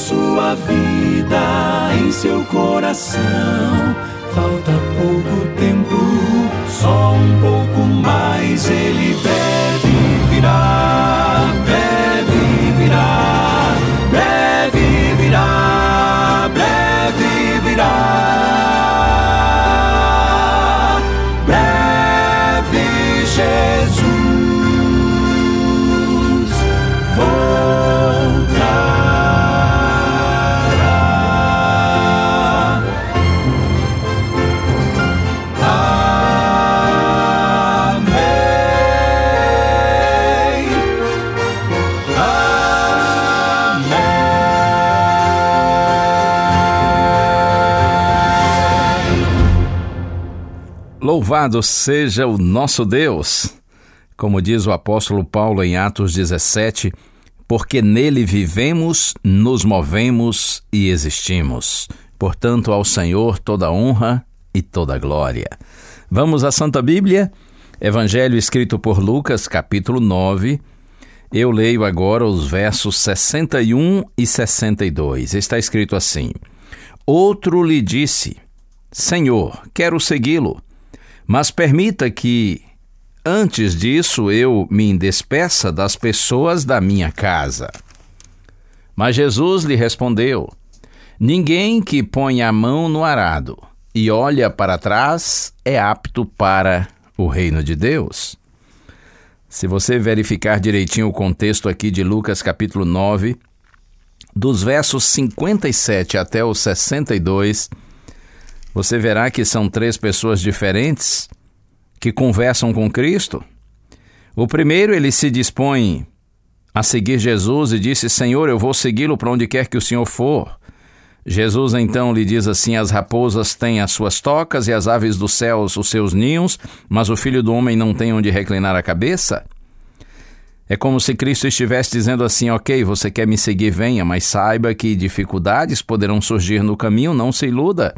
Sua vida, em seu coração, falta pouco tempo, só um pouco mais. Ele deve virar, Louvado seja o nosso Deus! Como diz o apóstolo Paulo em Atos 17, porque nele vivemos, nos movemos e existimos. Portanto, ao Senhor toda honra e toda glória. Vamos à Santa Bíblia, Evangelho escrito por Lucas, capítulo 9. Eu leio agora os versos 61 e 62. Está escrito assim: Outro lhe disse: Senhor, quero segui-lo, mas permita que, antes disso, eu me despeça das pessoas da minha casa. Mas Jesus lhe respondeu: Ninguém que põe a mão no arado e olha para trás é apto para o reino de Deus. Se você verificar direitinho o contexto aqui de Lucas capítulo 9, dos versos 57 até os 62, você verá que são três pessoas diferentes que conversam com Cristo. O primeiro, ele se dispõe a seguir Jesus e disse: Senhor, eu vou segui-lo para onde quer que o Senhor for. Jesus então lhe diz assim: As raposas têm as suas tocas e as aves dos céus os seus ninhos, mas o filho do homem não tem onde reclinar a cabeça? É como se Cristo estivesse dizendo assim: Ok, você quer me seguir, venha, mas saiba que dificuldades poderão surgir no caminho, não se iluda.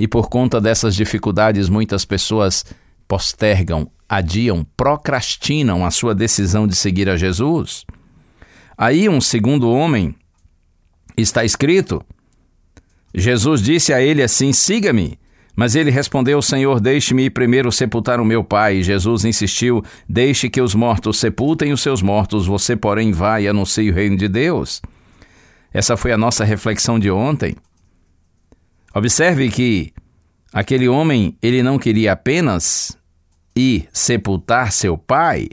E por conta dessas dificuldades, muitas pessoas postergam, adiam, procrastinam a sua decisão de seguir a Jesus. Aí, um segundo homem, está escrito, Jesus disse a ele assim: Siga-me. Mas ele respondeu: Senhor, deixe-me ir primeiro sepultar o meu pai. E Jesus insistiu: Deixe que os mortos sepultem os seus mortos, você, porém, vai e anuncie o reino de Deus. Essa foi a nossa reflexão de ontem. Observe que aquele homem, ele não queria apenas ir sepultar seu pai,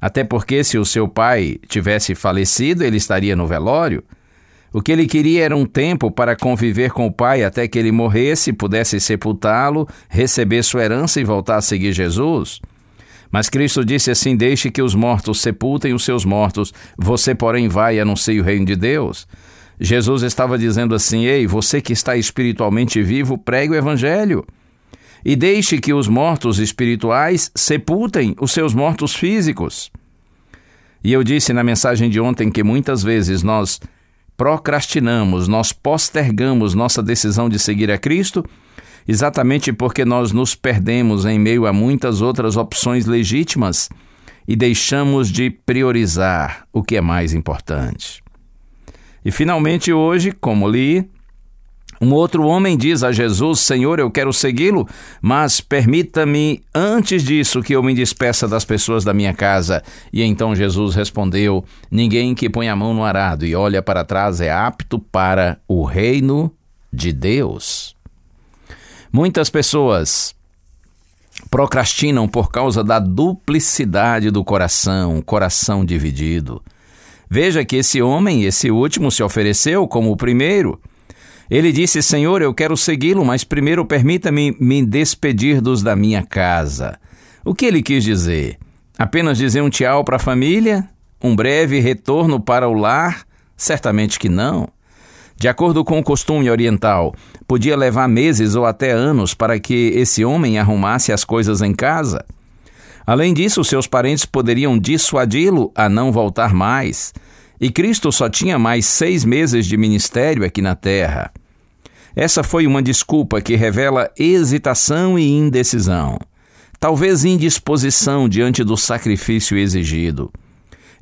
até porque se o seu pai tivesse falecido, ele estaria no velório. O que ele queria era um tempo para conviver com o pai até que ele morresse, pudesse sepultá-lo, receber sua herança e voltar a seguir Jesus. Mas Cristo disse assim: Deixe que os mortos sepultem os seus mortos, você, porém, vai e anuncie o reino de Deus. Jesus estava dizendo assim: Ei, você que está espiritualmente vivo, pregue o evangelho. E deixe que os mortos espirituais sepultem os seus mortos físicos. E eu disse na mensagem de ontem que muitas vezes nós procrastinamos, nós postergamos nossa decisão de seguir a Cristo, exatamente porque nós nos perdemos em meio a muitas outras opções legítimas e deixamos de priorizar o que é mais importante. E finalmente hoje, como li, um outro homem diz a Jesus: Senhor, eu quero segui-lo, mas permita-me antes disso que eu me despeça das pessoas da minha casa. E então Jesus respondeu: Ninguém que põe a mão no arado e olha para trás é apto para o reino de Deus. Muitas pessoas procrastinam por causa da duplicidade do coração, coração dividido. Veja que esse homem, esse último, se ofereceu como o primeiro. Ele disse: Senhor, eu quero segui-lo, mas primeiro permita-me me despedir dos da minha casa. O que ele quis dizer? Apenas dizer um tchau para a família? Um breve retorno para o lar? Certamente que não. De acordo com o costume oriental, podia levar meses ou até anos para que esse homem arrumasse as coisas em casa. Além disso, seus parentes poderiam dissuadi-lo a não voltar mais, e Cristo só tinha mais seis meses de ministério aqui na terra. Essa foi uma desculpa que revela hesitação e indecisão, talvez indisposição diante do sacrifício exigido.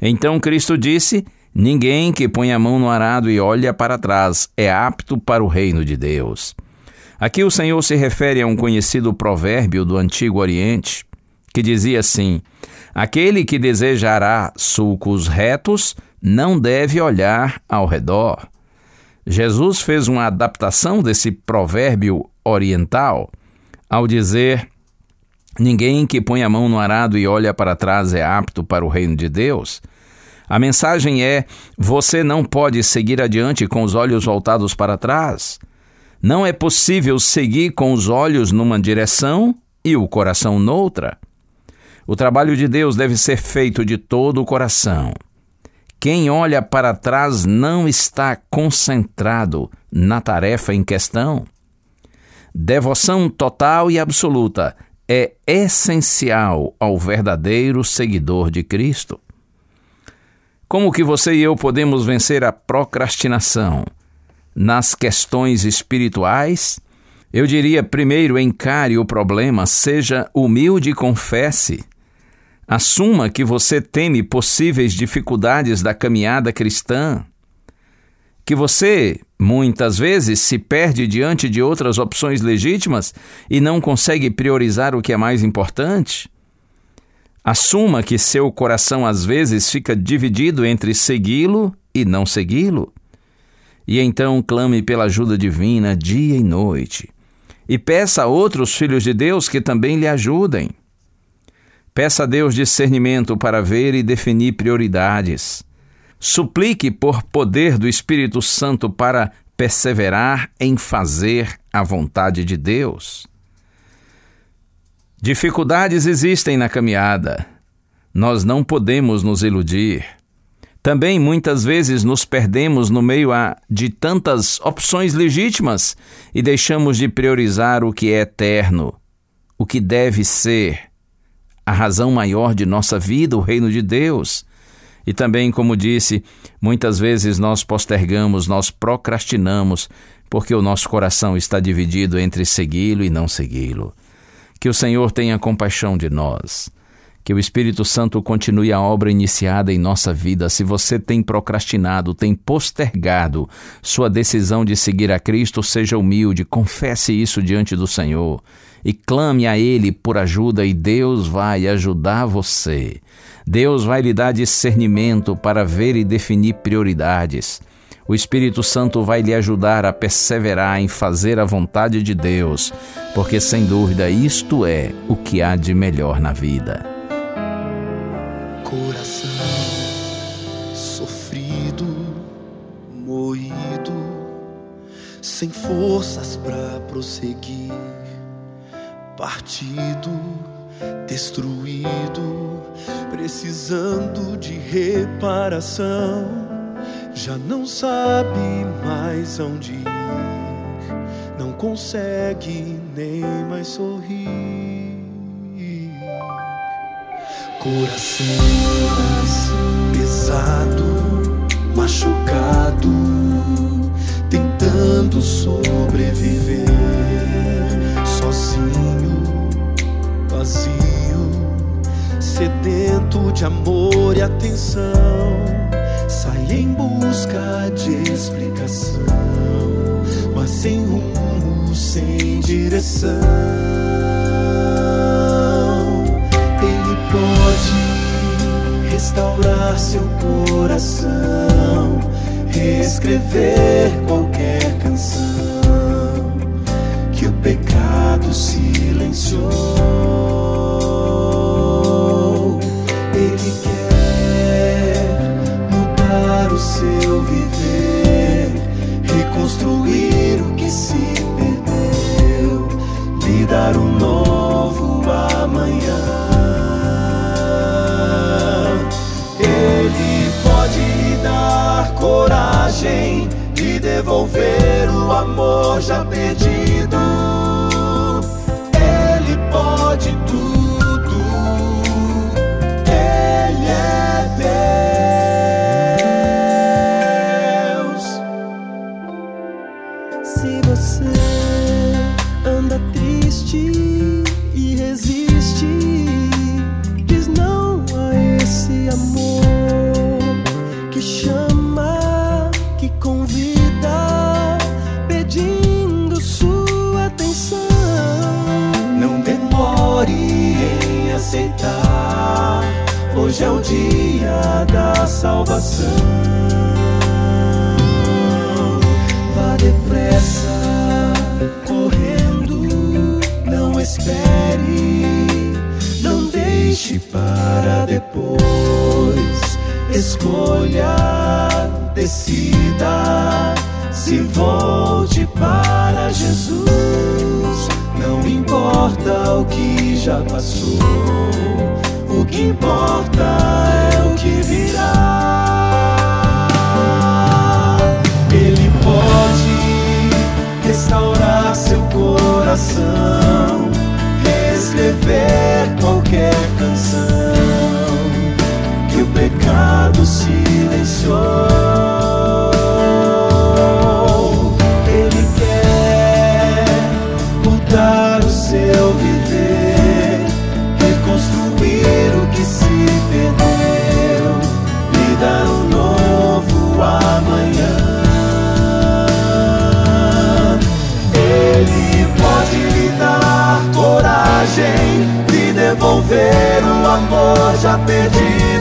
Então Cristo disse Ninguém que põe a mão no arado e olha para trás é apto para o reino de Deus. Aqui o Senhor se refere a um conhecido provérbio do Antigo Oriente, que dizia assim: Aquele que desejará sulcos retos não deve olhar ao redor. Jesus fez uma adaptação desse provérbio oriental ao dizer: Ninguém que põe a mão no arado e olha para trás é apto para o reino de Deus. A mensagem é: você não pode seguir adiante com os olhos voltados para trás. Não é possível seguir com os olhos numa direção e o coração noutra. O trabalho de Deus deve ser feito de todo o coração. Quem olha para trás não está concentrado na tarefa em questão. Devoção total e absoluta é essencial ao verdadeiro seguidor de Cristo. Como que você e eu podemos vencer a procrastinação? Nas questões espirituais, eu diria primeiro encare o problema, seja humilde e confesse. Assuma que você teme possíveis dificuldades da caminhada cristã, que você muitas vezes se perde diante de outras opções legítimas e não consegue priorizar o que é mais importante. Assuma que seu coração às vezes fica dividido entre segui-lo e não segui-lo. E então clame pela ajuda divina dia e noite. E peça a outros filhos de Deus que também lhe ajudem. Peça a Deus discernimento para ver e definir prioridades. Suplique por poder do Espírito Santo para perseverar em fazer a vontade de Deus. Dificuldades existem na caminhada. Nós não podemos nos iludir. Também muitas vezes nos perdemos no meio de tantas opções legítimas e deixamos de priorizar o que é eterno, o que deve ser a razão maior de nossa vida, o reino de Deus. E também, como disse, muitas vezes nós postergamos, nós procrastinamos, porque o nosso coração está dividido entre segui-lo e não segui-lo. Que o Senhor tenha compaixão de nós. Que o Espírito Santo continue a obra iniciada em nossa vida. Se você tem procrastinado, tem postergado sua decisão de seguir a Cristo, seja humilde, confesse isso diante do Senhor e clame a Ele por ajuda, e Deus vai ajudar você. Deus vai lhe dar discernimento para ver e definir prioridades. O Espírito Santo vai lhe ajudar a perseverar em fazer a vontade de Deus, porque sem dúvida isto é o que há de melhor na vida. Coração sofrido, moído, sem forças para prosseguir, partido, destruído, precisando de reparação já não sabe mais onde ir, não consegue nem mais sorrir. Coração pesado, machucado, tentando sobreviver, sozinho, vazio, sedento de amor e atenção sai em busca de explicação, mas sem rumo, sem direção. Ele pode restaurar seu coração, reescrever qualquer canção que o pecado silenciou. Ele quer mudar o seu viver, reconstruir o que se perdeu, lhe dar um novo amanhã. Ele pode lhe dar coragem. E devolver o amor já perdido aceitar. Hoje é o dia da salvação. Vá depressa, correndo, não espere, não deixe para depois. Escolha, decida, se volte para Jesus. Não importa o que já passou, o que importa é o que virá. Ele pode restaurar seu coração, reescrever qualquer canção devolver o amor já perdido.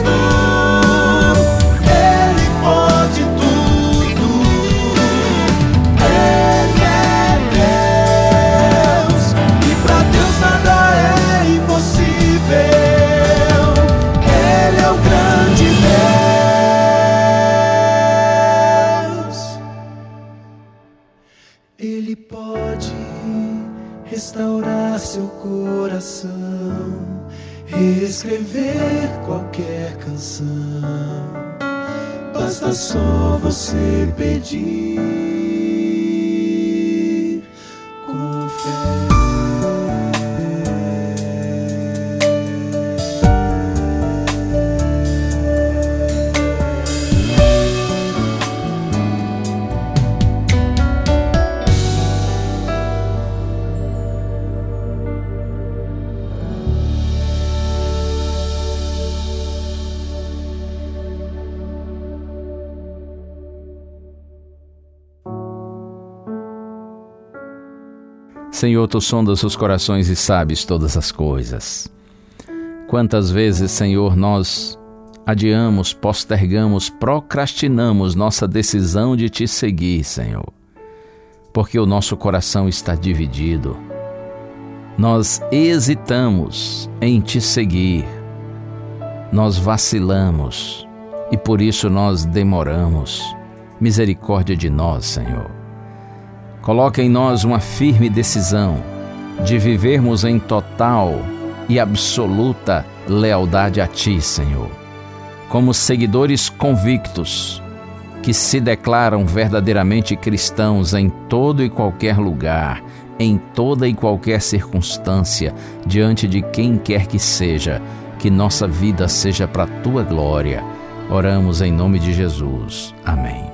Restaurar seu coração, reescrever qualquer canção. Basta só você pedir Senhor, tu sondas os corações e sabes todas as coisas. Quantas vezes, Senhor, nós adiamos, postergamos, procrastinamos nossa decisão de te seguir, Senhor, porque o nosso coração está dividido. Nós hesitamos em te seguir, nós vacilamos e por isso nós demoramos. Misericórdia de nós, Senhor. Coloca em nós uma firme decisão de vivermos em total e absoluta lealdade a Ti, Senhor. Como seguidores convictos que se declaram verdadeiramente cristãos em todo e qualquer lugar, em toda e qualquer circunstância, diante de quem quer que seja, que nossa vida seja para a Tua glória. Oramos em nome de Jesus. Amém.